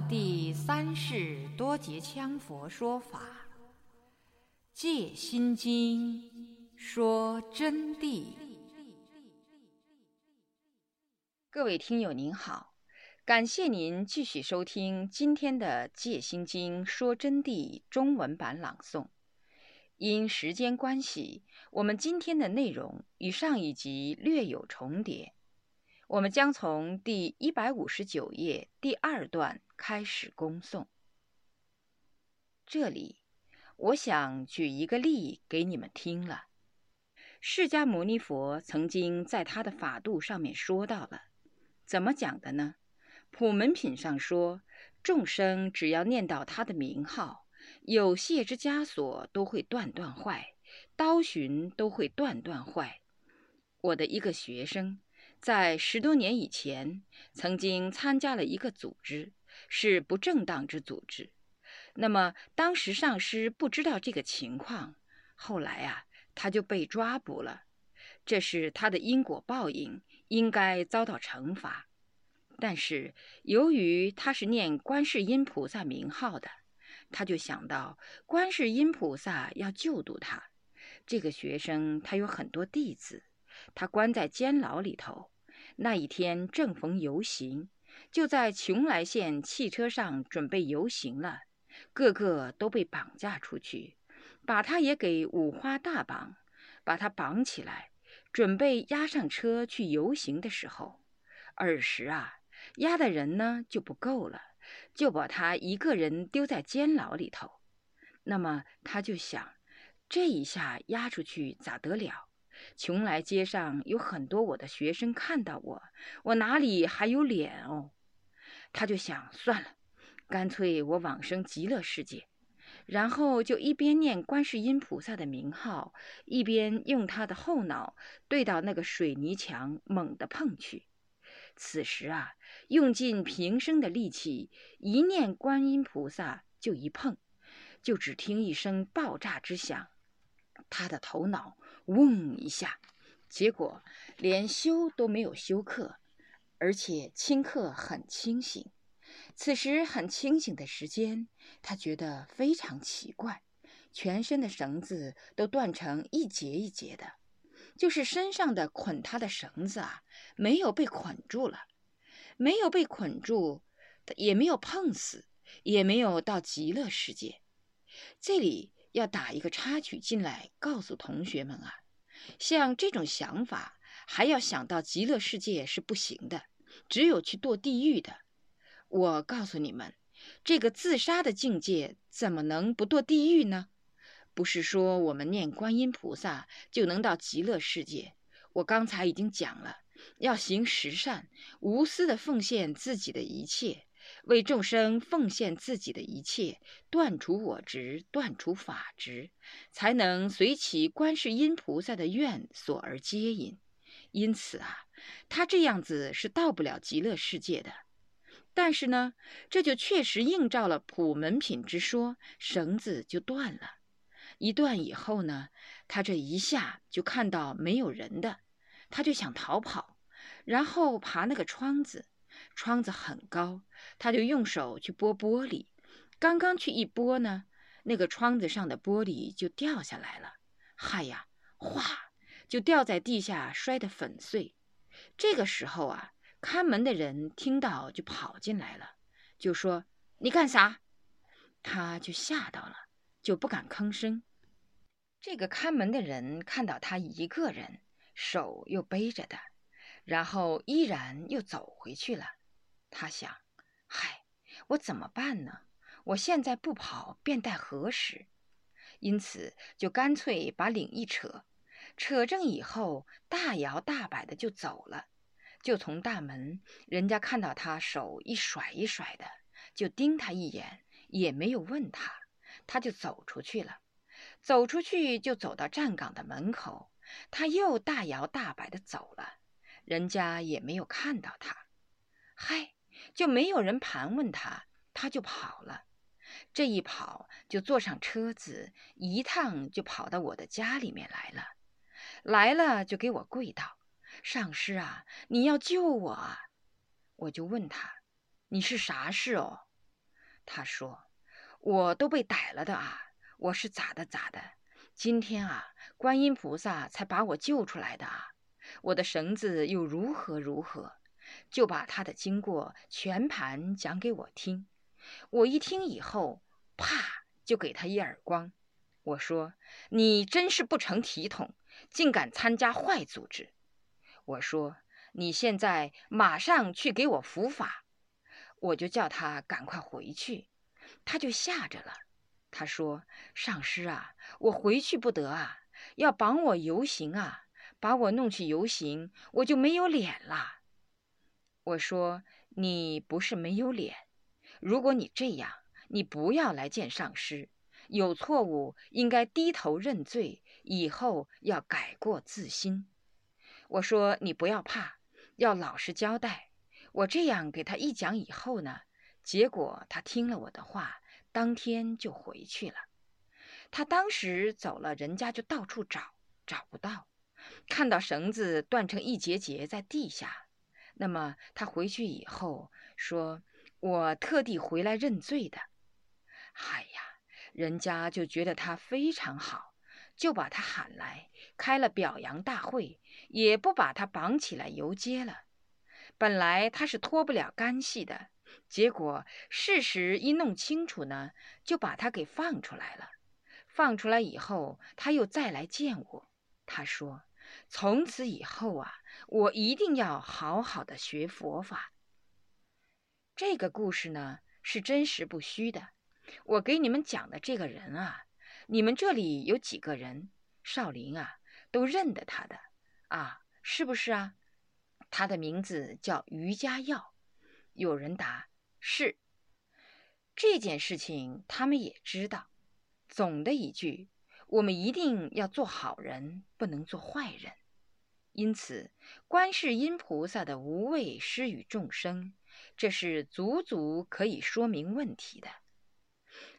第三世多杰羌佛说法，《戒心经》说真谛。各位听友您好，感谢您继续收听今天的《戒心经》说真谛中文版朗诵。因时间关系，我们今天的内容与上一集略有重叠。我们将从第一百五十九页第二段开始恭诵。这里，我想举一个例给你们听了。释迦牟尼佛曾经在他的法度上面说到了，怎么讲的呢？普门品上说，众生只要念到他的名号，有谢之枷锁都会断断坏，刀寻都会断断坏。我的一个学生。在十多年以前，曾经参加了一个组织，是不正当之组织。那么当时上师不知道这个情况，后来啊，他就被抓捕了。这是他的因果报应，应该遭到惩罚。但是由于他是念观世音菩萨名号的，他就想到观世音菩萨要救度他。这个学生他有很多弟子，他关在监牢里头。那一天正逢游行，就在邛崃县汽车上准备游行了，个个都被绑架出去，把他也给五花大绑，把他绑起来，准备押上车去游行的时候，尔时啊，押的人呢就不够了，就把他一个人丢在监牢里头。那么他就想，这一下押出去咋得了？邛崃街上有很多我的学生看到我，我哪里还有脸哦？他就想算了，干脆我往生极乐世界，然后就一边念观世音菩萨的名号，一边用他的后脑对到那个水泥墙猛地碰去。此时啊，用尽平生的力气，一念观音菩萨就一碰，就只听一声爆炸之响，他的头脑。嗡一下，结果连休都没有休克，而且顷刻很清醒。此时很清醒的时间，他觉得非常奇怪，全身的绳子都断成一节一节的，就是身上的捆他的绳子啊，没有被捆住了，没有被捆住，也没有碰死，也没有到极乐世界。这里。要打一个插曲进来，告诉同学们啊，像这种想法，还要想到极乐世界是不行的，只有去堕地狱的。我告诉你们，这个自杀的境界怎么能不堕地狱呢？不是说我们念观音菩萨就能到极乐世界。我刚才已经讲了，要行十善，无私的奉献自己的一切。为众生奉献自己的一切，断除我执，断除法执，才能随其观世音菩萨的愿所而接引。因此啊，他这样子是到不了极乐世界的。但是呢，这就确实映照了普门品之说，绳子就断了。一断以后呢，他这一下就看到没有人的，他就想逃跑，然后爬那个窗子。窗子很高，他就用手去拨玻璃，刚刚去一拨呢，那个窗子上的玻璃就掉下来了。嗨呀，哗，就掉在地下，摔得粉碎。这个时候啊，看门的人听到就跑进来了，就说：“你干啥？”他就吓到了，就不敢吭声。这个看门的人看到他一个人，手又背着的，然后依然又走回去了。他想，嗨，我怎么办呢？我现在不跑，便待何时？因此，就干脆把领一扯，扯正以后，大摇大摆的就走了。就从大门，人家看到他手一甩一甩的，就盯他一眼，也没有问他，他就走出去了。走出去就走到站岗的门口，他又大摇大摆的走了，人家也没有看到他。嗨。就没有人盘问他，他就跑了。这一跑就坐上车子，一趟就跑到我的家里面来了。来了就给我跪道，上师啊，你要救我啊！我就问他，你是啥事哦？”他说：“我都被逮了的啊！我是咋的咋的？今天啊，观音菩萨才把我救出来的啊！我的绳子又如何如何？”就把他的经过全盘讲给我听。我一听以后，啪就给他一耳光。我说：“你真是不成体统，竟敢参加坏组织！”我说：“你现在马上去给我伏法。”我就叫他赶快回去，他就吓着了。他说：“上师啊，我回去不得啊，要绑我游行啊，把我弄去游行，我就没有脸了。”我说：“你不是没有脸，如果你这样，你不要来见上师，有错误应该低头认罪，以后要改过自新。”我说：“你不要怕，要老实交代。”我这样给他一讲以后呢，结果他听了我的话，当天就回去了。他当时走了，人家就到处找，找不到，看到绳子断成一节节在地下。那么他回去以后说：“我特地回来认罪的。”哎呀，人家就觉得他非常好，就把他喊来开了表扬大会，也不把他绑起来游街了。本来他是脱不了干系的，结果事实一弄清楚呢，就把他给放出来了。放出来以后，他又再来见我。他说：“从此以后啊，我一定要好好的学佛法。”这个故事呢是真实不虚的。我给你们讲的这个人啊，你们这里有几个人？少林啊，都认得他的啊，是不是啊？他的名字叫于家耀，有人答是。这件事情他们也知道。总的一句，我们一定要做好人，不能做坏人。因此，观世音菩萨的无畏施与众生，这是足足可以说明问题的。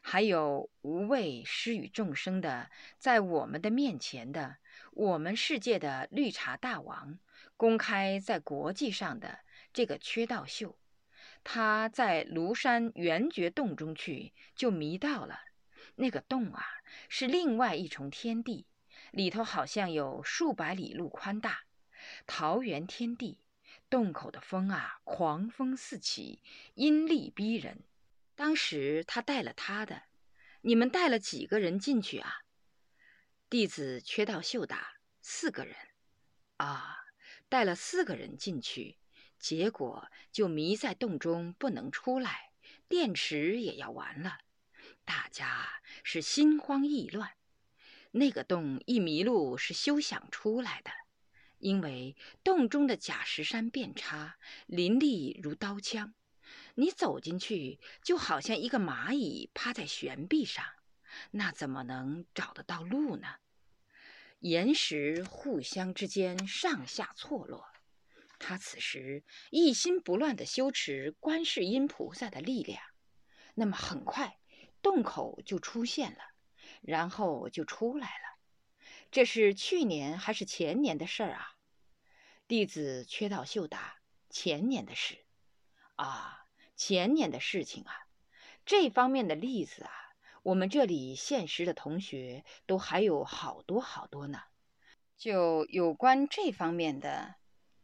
还有无畏施与众生的，在我们的面前的，我们世界的绿茶大王。公开在国际上的这个缺道秀，他在庐山圆觉洞中去就迷到了。那个洞啊，是另外一重天地，里头好像有数百里路宽大，桃源天地。洞口的风啊，狂风四起，阴厉逼人。当时他带了他的，你们带了几个人进去啊？弟子缺道秀答：四个人。啊。带了四个人进去，结果就迷在洞中不能出来，电池也要完了，大家是心慌意乱。那个洞一迷路是休想出来的，因为洞中的假石山变差，林立如刀枪，你走进去就好像一个蚂蚁趴在悬壁上，那怎么能找得到路呢？岩石互相之间上下错落，他此时一心不乱地修持观世音菩萨的力量，那么很快洞口就出现了，然后就出来了。这是去年还是前年的事儿啊？弟子缺道秀答：前年的事。啊，前年的事情啊，这方面的例子啊。我们这里现实的同学都还有好多好多呢，就有关这方面的，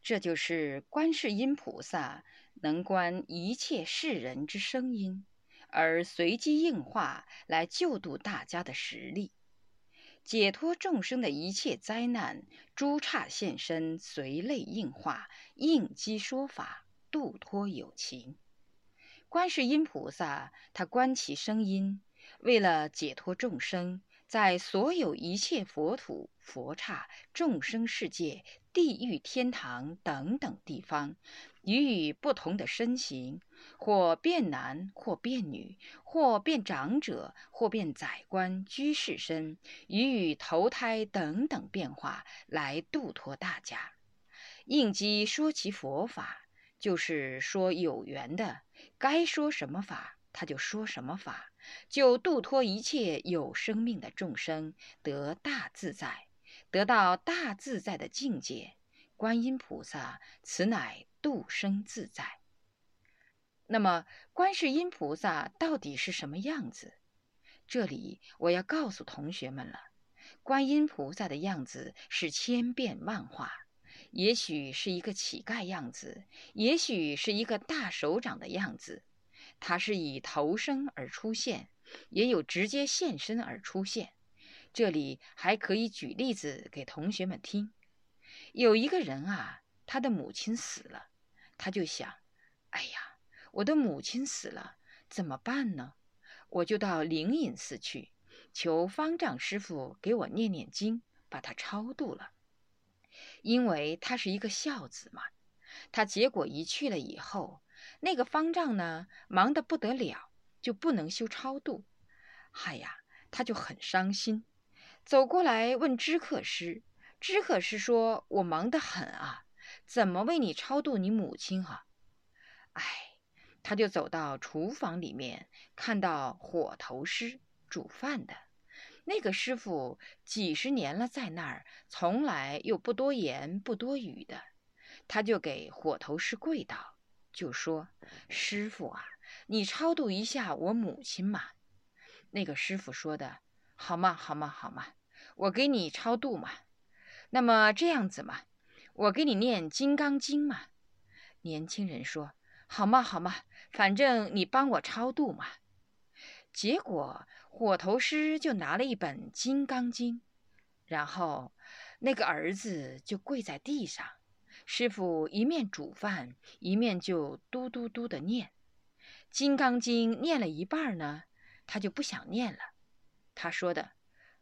这就是观世音菩萨能观一切世人之声音，而随机应化来救度大家的实力，解脱众生的一切灾难，诸刹现身，随类应化，应机说法，度脱有情。观世音菩萨他观其声音。为了解脱众生，在所有一切佛土、佛刹、众生世界、地狱、天堂等等地方，予以不同的身形，或变男，或变女，或变长者，或变宰官、居士身，予以投胎等等变化，来度脱大家。应机说其佛法，就是说有缘的，该说什么法，他就说什么法。就度脱一切有生命的众生，得大自在，得到大自在的境界。观音菩萨，此乃度生自在。那么，观世音菩萨到底是什么样子？这里我要告诉同学们了：观音菩萨的样子是千变万化，也许是一个乞丐样子，也许是一个大手掌的样子。他是以投生而出现，也有直接现身而出现。这里还可以举例子给同学们听。有一个人啊，他的母亲死了，他就想：哎呀，我的母亲死了，怎么办呢？我就到灵隐寺去，求方丈师傅给我念念经，把他超度了。因为他是一个孝子嘛。他结果一去了以后，那个方丈呢，忙得不得了，就不能修超度。嗨呀，他就很伤心。走过来问知客师，知客师说：“我忙得很啊，怎么为你超度你母亲啊？”哎，他就走到厨房里面，看到火头师煮饭的那个师傅，几十年了在那儿，从来又不多言不多语的，他就给火头师跪倒，就说：“师傅啊，你超度一下我母亲嘛。”那个师傅说的。好嘛，好嘛，好嘛，我给你超度嘛。那么这样子嘛，我给你念《金刚经》嘛。年轻人说：“好嘛，好嘛，反正你帮我超度嘛。”结果火头师就拿了一本《金刚经》，然后那个儿子就跪在地上，师傅一面煮饭，一面就嘟嘟嘟的念《金刚经》，念了一半呢，他就不想念了。他说的：“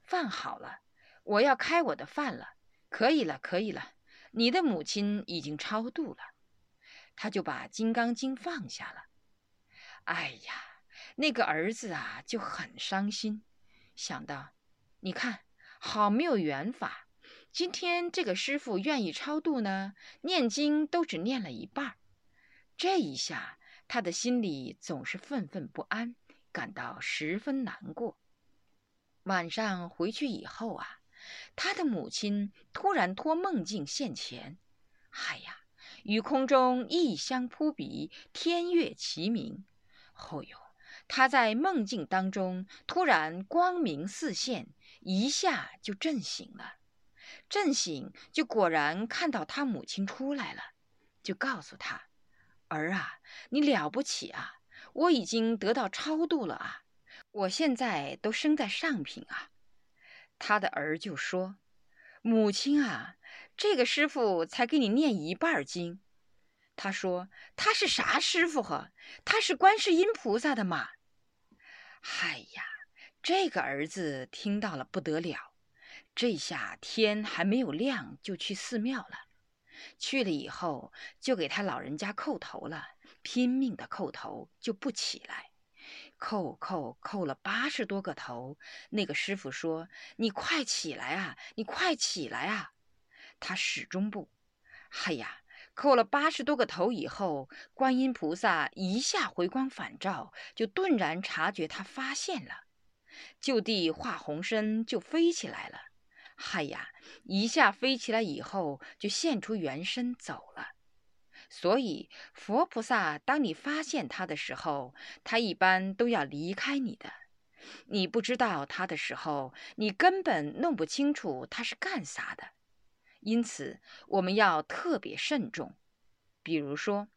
饭好了，我要开我的饭了。可以了，可以了。你的母亲已经超度了。”他就把《金刚经》放下了。哎呀，那个儿子啊就很伤心，想到：你看，好没有缘法。今天这个师傅愿意超度呢，念经都只念了一半。这一下，他的心里总是愤愤不安，感到十分难过。晚上回去以后啊，他的母亲突然托梦境现前。嗨呀，与空中异香扑鼻，天乐齐鸣。哦哟，他在梦境当中突然光明四现，一下就震醒了。震醒就果然看到他母亲出来了，就告诉他：“儿啊，你了不起啊！我已经得到超度了啊！”我现在都生在上品啊，他的儿就说：“母亲啊，这个师傅才给你念一半经。”他说：“他是啥师傅呵？他是观世音菩萨的嘛。”嗨呀，这个儿子听到了不得了，这下天还没有亮就去寺庙了。去了以后就给他老人家叩头了，拼命的叩头就不起来。叩叩叩了八十多个头，那个师傅说：“你快起来啊，你快起来啊！”他始终不。哎呀，叩了八十多个头以后，观音菩萨一下回光返照，就顿然察觉他发现了，就地化红身就飞起来了。嗨呀，一下飞起来以后，就现出原身走了。所以，佛菩萨当你发现他的时候，他一般都要离开你的。你不知道他的时候，你根本弄不清楚他是干啥的。因此，我们要特别慎重。比如说，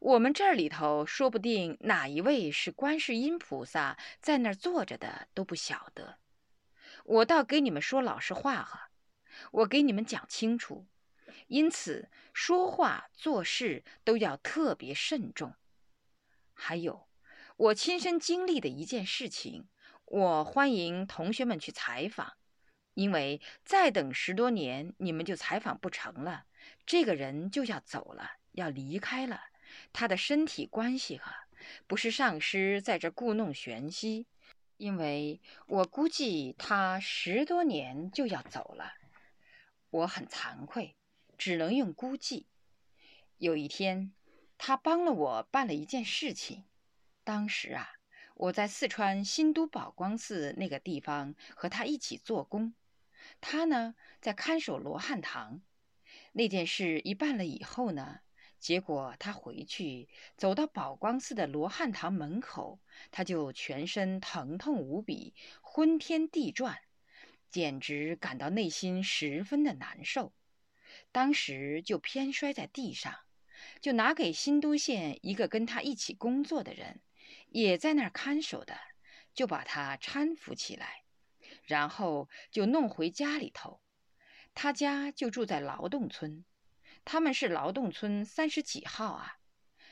我们这里头说不定哪一位是观世音菩萨在那儿坐着的都不晓得。我倒给你们说老实话哈，我给你们讲清楚。因此，说话做事都要特别慎重。还有，我亲身经历的一件事情，我欢迎同学们去采访。因为再等十多年，你们就采访不成了，这个人就要走了，要离开了。他的身体关系啊，不是上师在这故弄玄虚，因为我估计他十多年就要走了，我很惭愧。只能用估计。有一天，他帮了我办了一件事情。当时啊，我在四川新都宝光寺那个地方和他一起做工，他呢在看守罗汉堂。那件事一办了以后呢，结果他回去走到宝光寺的罗汉堂门口，他就全身疼痛无比，昏天地转，简直感到内心十分的难受。当时就偏摔在地上，就拿给新都县一个跟他一起工作的人，也在那儿看守的，就把他搀扶起来，然后就弄回家里头。他家就住在劳动村。他们是劳动村三十几号啊？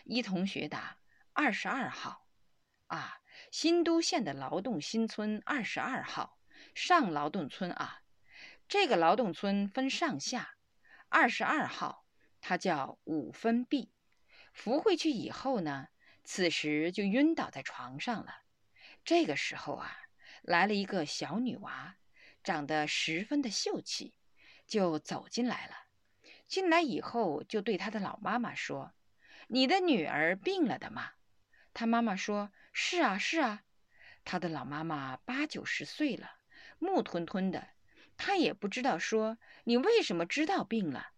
一同学答：二十二号。啊，新都县的劳动新村二十二号上劳动村啊。这个劳动村分上下，二十二号，它叫五分币。扶回去以后呢，此时就晕倒在床上了。这个时候啊，来了一个小女娃，长得十分的秀气，就走进来了。进来以后，就对她的老妈妈说：“你的女儿病了的吗？”她妈妈说：“是啊，是啊。”她的老妈妈八九十岁了，木吞吞的，她也不知道说你为什么知道病了。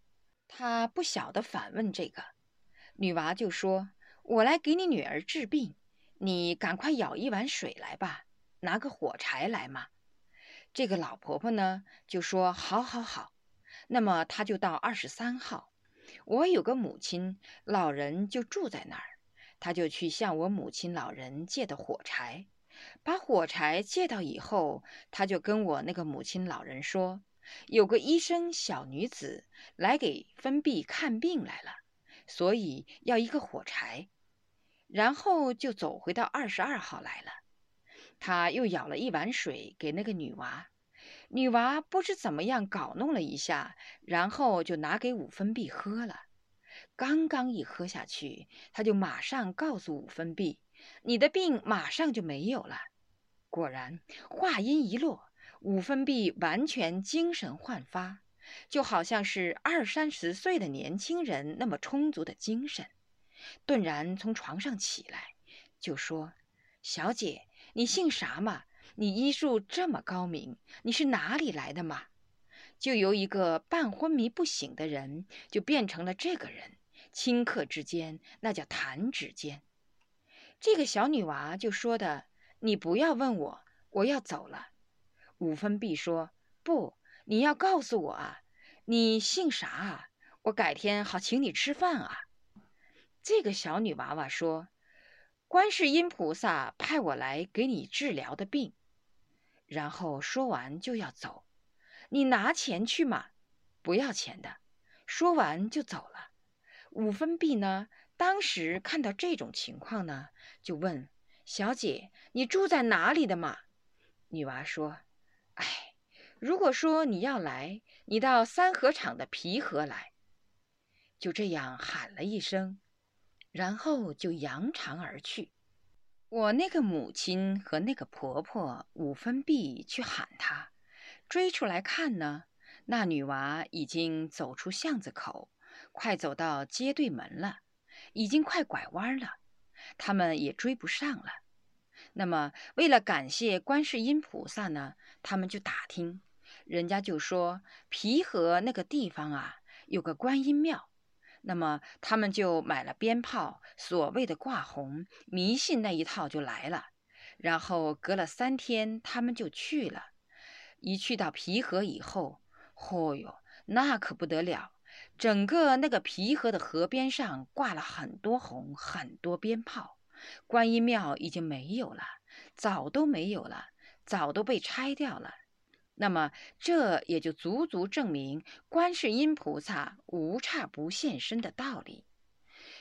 他不晓得反问这个女娃，就说：“我来给你女儿治病，你赶快舀一碗水来吧，拿个火柴来嘛。”这个老婆婆呢，就说：“好，好，好。”那么她就到二十三号，我有个母亲老人就住在那儿，她就去向我母亲老人借的火柴，把火柴借到以后，他就跟我那个母亲老人说，有个医生小女子来给分币看病来了，所以要一个火柴，然后就走回到二十二号来了，他又舀了一碗水给那个女娃。女娃不知怎么样搞弄了一下，然后就拿给五分币喝了。刚刚一喝下去，他就马上告诉五分币：“你的病马上就没有了。”果然，话音一落，五分币完全精神焕发，就好像是二三十岁的年轻人那么充足的精神。顿然从床上起来，就说：“小姐，你姓啥嘛？”你医术这么高明，你是哪里来的嘛？就由一个半昏迷不醒的人，就变成了这个人，顷刻之间，那叫弹指间。这个小女娃就说的：“你不要问我，我要走了。”五分币说：“不，你要告诉我啊，你姓啥啊？我改天好请你吃饭啊。”这个小女娃娃说：“观世音菩萨派我来给你治疗的病。”然后说完就要走，你拿钱去嘛，不要钱的。说完就走了。五分币呢，当时看到这种情况呢，就问小姐：“你住在哪里的嘛？”女娃说：“哎，如果说你要来，你到三合场的皮河来。”就这样喊了一声，然后就扬长而去。我那个母亲和那个婆婆五分币去喊她，追出来看呢，那女娃已经走出巷子口，快走到街对门了，已经快拐弯了，他们也追不上了。那么为了感谢观世音菩萨呢，他们就打听，人家就说皮河那个地方啊，有个观音庙。那么他们就买了鞭炮，所谓的挂红，迷信那一套就来了。然后隔了三天，他们就去了。一去到皮河以后，嚯哟，那可不得了！整个那个皮河的河边上挂了很多红，很多鞭炮。观音庙已经没有了，早都没有了，早都被拆掉了。那么，这也就足足证明观世音菩萨无差不现身的道理。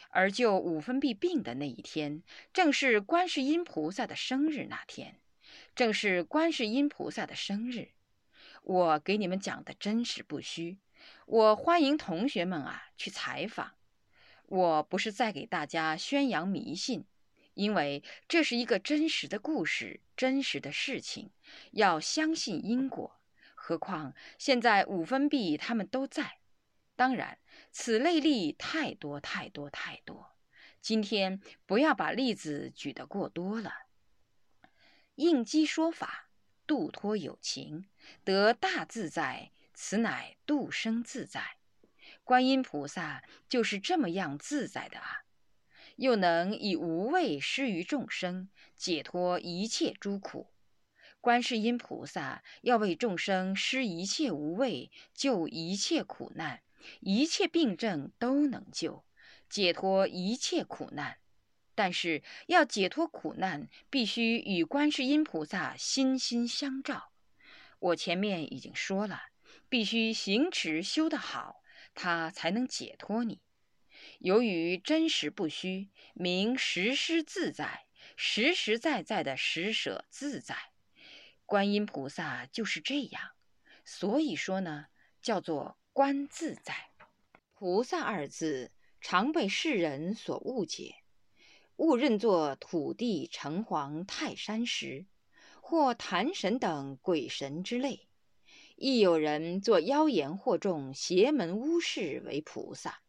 而就五分币病的那一天，正是观世音菩萨的生日那天，正是观世音菩萨的生日。我给你们讲的真实不虚，我欢迎同学们啊去采访。我不是在给大家宣扬迷信。因为这是一个真实的故事，真实的事情，要相信因果。何况现在五分币他们都在，当然此类例太多太多太多。今天不要把例子举得过多了。应机说法，度脱有情，得大自在，此乃度生自在。观音菩萨就是这么样自在的啊！又能以无畏施于众生，解脱一切诸苦。观世音菩萨要为众生施一切无畏，救一切苦难，一切病症都能救，解脱一切苦难。但是要解脱苦难，必须与观世音菩萨心心相照。我前面已经说了，必须行持修得好，他才能解脱你。由于真实不虚，名实施自在，实实在在的实舍自在。观音菩萨就是这样，所以说呢，叫做观自在。菩萨二字常被世人所误解，误认作土地、城隍、泰山石，或坛神等鬼神之类。亦有人作妖言惑众、邪门巫事为菩萨。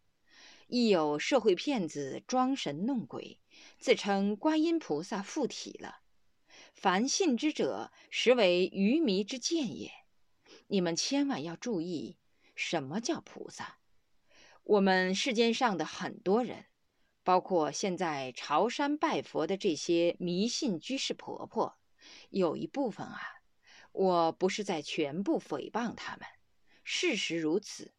亦有社会骗子装神弄鬼，自称观音菩萨附体了。凡信之者，实为愚迷之见也。你们千万要注意，什么叫菩萨？我们世间上的很多人，包括现在朝山拜佛的这些迷信居士婆婆，有一部分啊，我不是在全部诽谤他们，事实如此。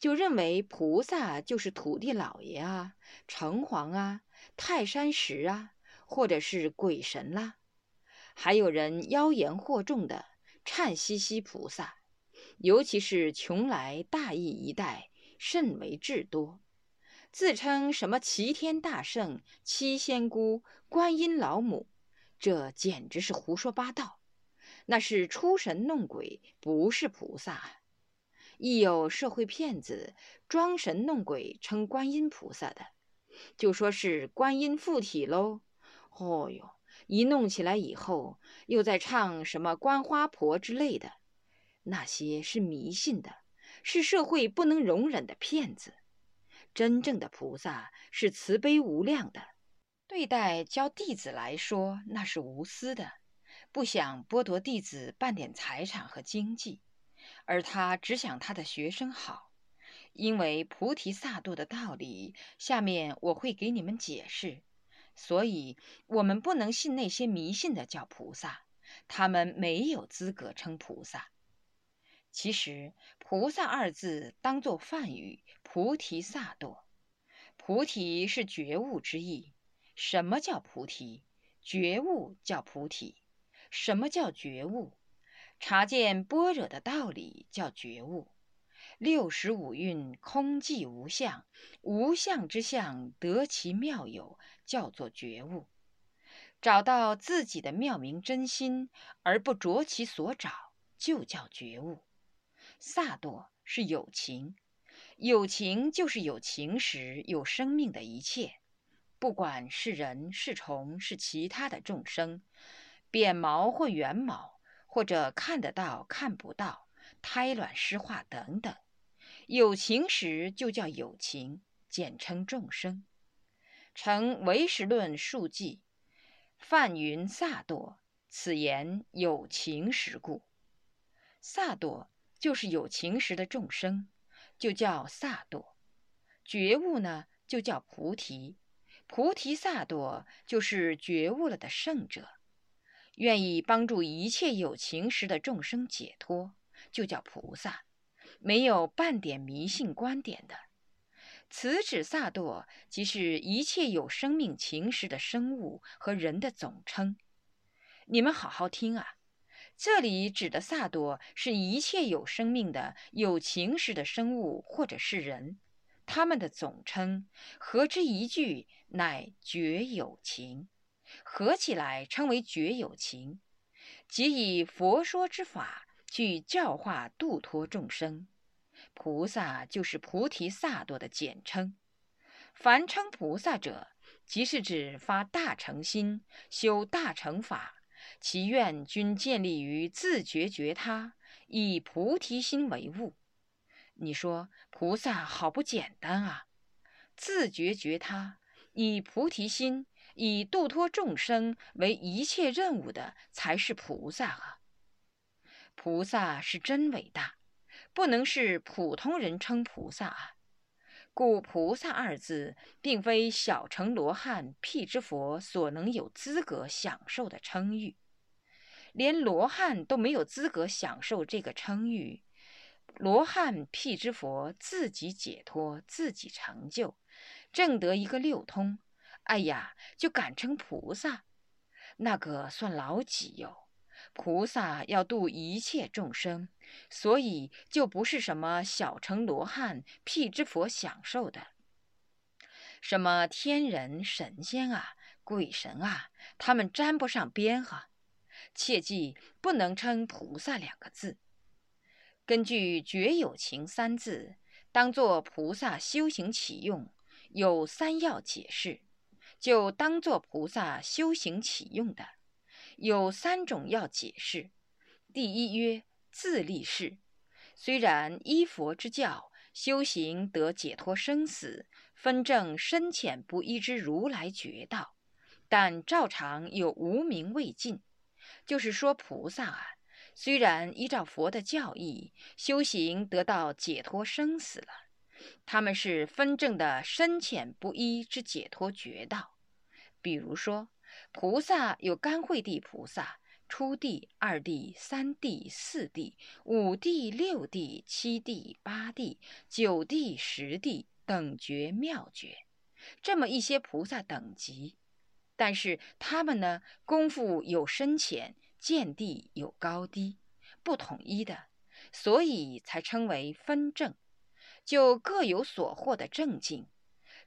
就认为菩萨就是土地老爷啊、城隍啊、泰山石啊，或者是鬼神啦。还有人妖言惑众的颤兮兮菩萨，尤其是邛崃大邑一带甚为至多，自称什么齐天大圣、七仙姑、观音老母，这简直是胡说八道，那是出神弄鬼，不是菩萨。亦有社会骗子装神弄鬼，称观音菩萨的，就说是观音附体喽。哦哟，一弄起来以后，又在唱什么观花婆之类的，那些是迷信的，是社会不能容忍的骗子。真正的菩萨是慈悲无量的，对待教弟子来说，那是无私的，不想剥夺弟子半点财产和经济。而他只想他的学生好，因为菩提萨埵的道理，下面我会给你们解释。所以，我们不能信那些迷信的叫菩萨，他们没有资格称菩萨。其实，菩萨二字当作梵语，菩提萨埵。菩提是觉悟之意。什么叫菩提？觉悟叫菩提。什么叫觉悟？察见般若的道理叫觉悟，六十五蕴空寂无相，无相之相得其妙有，叫做觉悟。找到自己的妙明真心而不着其所找，就叫觉悟。萨埵是有情，有情就是有情时有生命的一切，不管是人是虫是其他的众生，扁毛或圆毛。或者看得到看不到，胎卵湿化等等，有情时就叫有情，简称众生。成唯识论述记，梵云萨埵，此言有情时故。萨埵就是有情时的众生，就叫萨埵。觉悟呢，就叫菩提。菩提萨埵就是觉悟了的圣者。愿意帮助一切有情时的众生解脱，就叫菩萨，没有半点迷信观点的。此指萨埵，即是一切有生命情时的生物和人的总称。你们好好听啊，这里指的萨埵是一切有生命的有情时的生物或者是人，他们的总称合之一句，乃觉有情。合起来称为觉有情，即以佛说之法去教化度脱众生。菩萨就是菩提萨埵的简称。凡称菩萨者，即是指发大乘心、修大乘法，其愿均建立于自觉觉他，以菩提心为物。你说菩萨好不简单啊！自觉觉他，以菩提心。以度脱众生为一切任务的，才是菩萨啊！菩萨是真伟大，不能是普通人称菩萨啊！故“菩萨”二字，并非小乘罗汉、辟支佛所能有资格享受的称誉，连罗汉都没有资格享受这个称誉。罗汉、辟支佛自己解脱，自己成就，正得一个六通，哎呀，就敢称菩萨，那个算老几哟？菩萨要度一切众生，所以就不是什么小乘罗汉、辟支佛享受的。什么天人、神仙啊、鬼神啊，他们沾不上边哈。切记不能称菩萨两个字。根据“绝有情”三字，当作菩萨修行起用，有三要解释，就当作菩萨修行起用的。有三种要解释。第一曰自立事，虽然依佛之教修行得解脱生死、分正深浅不一之如来觉道，但照常有无明未尽。就是说，菩萨啊，虽然依照佛的教义修行得到解脱生死了，他们是分正的深浅不一之解脱绝道。比如说。菩萨有甘慧地菩萨、初地、二地、三地、四地、五地、六地、七地、八地、九地、十地等觉妙觉，这么一些菩萨等级。但是他们呢，功夫有深浅，见地有高低，不统一的，所以才称为分正，就各有所获的正境，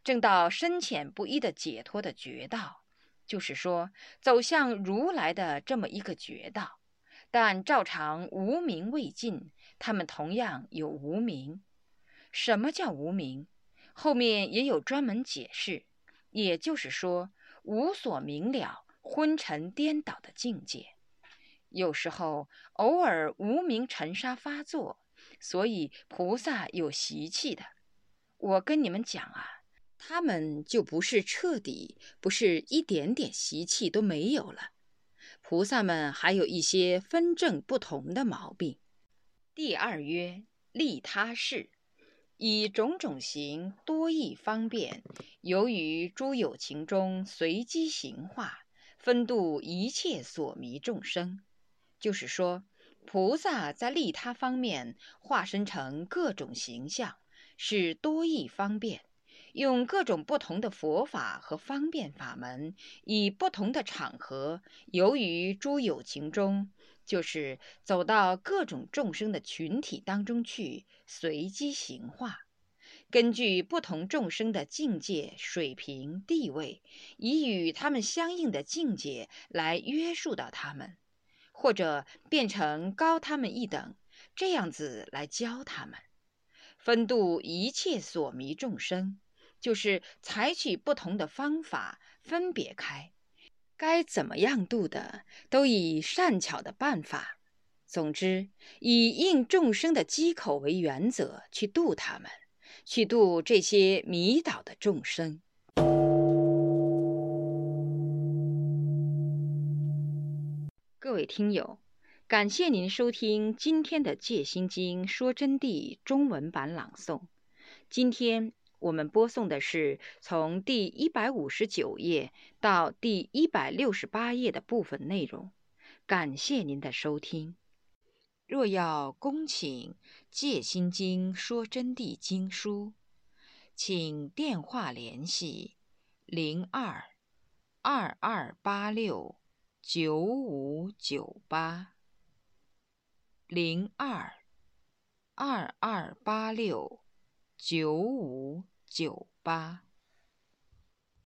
正到深浅不一的解脱的觉道。就是说，走向如来的这么一个绝道，但照常无名未尽，他们同样有无名。什么叫无名？后面也有专门解释。也就是说，无所明了、昏沉颠倒的境界。有时候偶尔无名尘沙发作，所以菩萨有习气的。我跟你们讲啊。他们就不是彻底，不是一点点习气都没有了。菩萨们还有一些分正不同的毛病。第二曰利他事，以种种行多义方便，由于诸有情中随机行化，分度一切所迷众生。就是说，菩萨在利他方面化身成各种形象，是多义方便。用各种不同的佛法和方便法门，以不同的场合，由于诸有情中，就是走到各种众生的群体当中去，随机行化，根据不同众生的境界、水平、地位，以与他们相应的境界来约束到他们，或者变成高他们一等，这样子来教他们，分度一切所迷众生。就是采取不同的方法分别开，该怎么样度的，都以善巧的办法。总之，以应众生的机口为原则去度他们，去度这些迷倒的众生。各位听友，感谢您收听今天的《戒心经说真谛》中文版朗诵。今天。我们播送的是从第一百五十九页到第一百六十八页的部分内容，感谢您的收听。若要恭请《戒心经说真谛》经书，请电话联系零二二二八六九五九八零二二二八六九五。九八。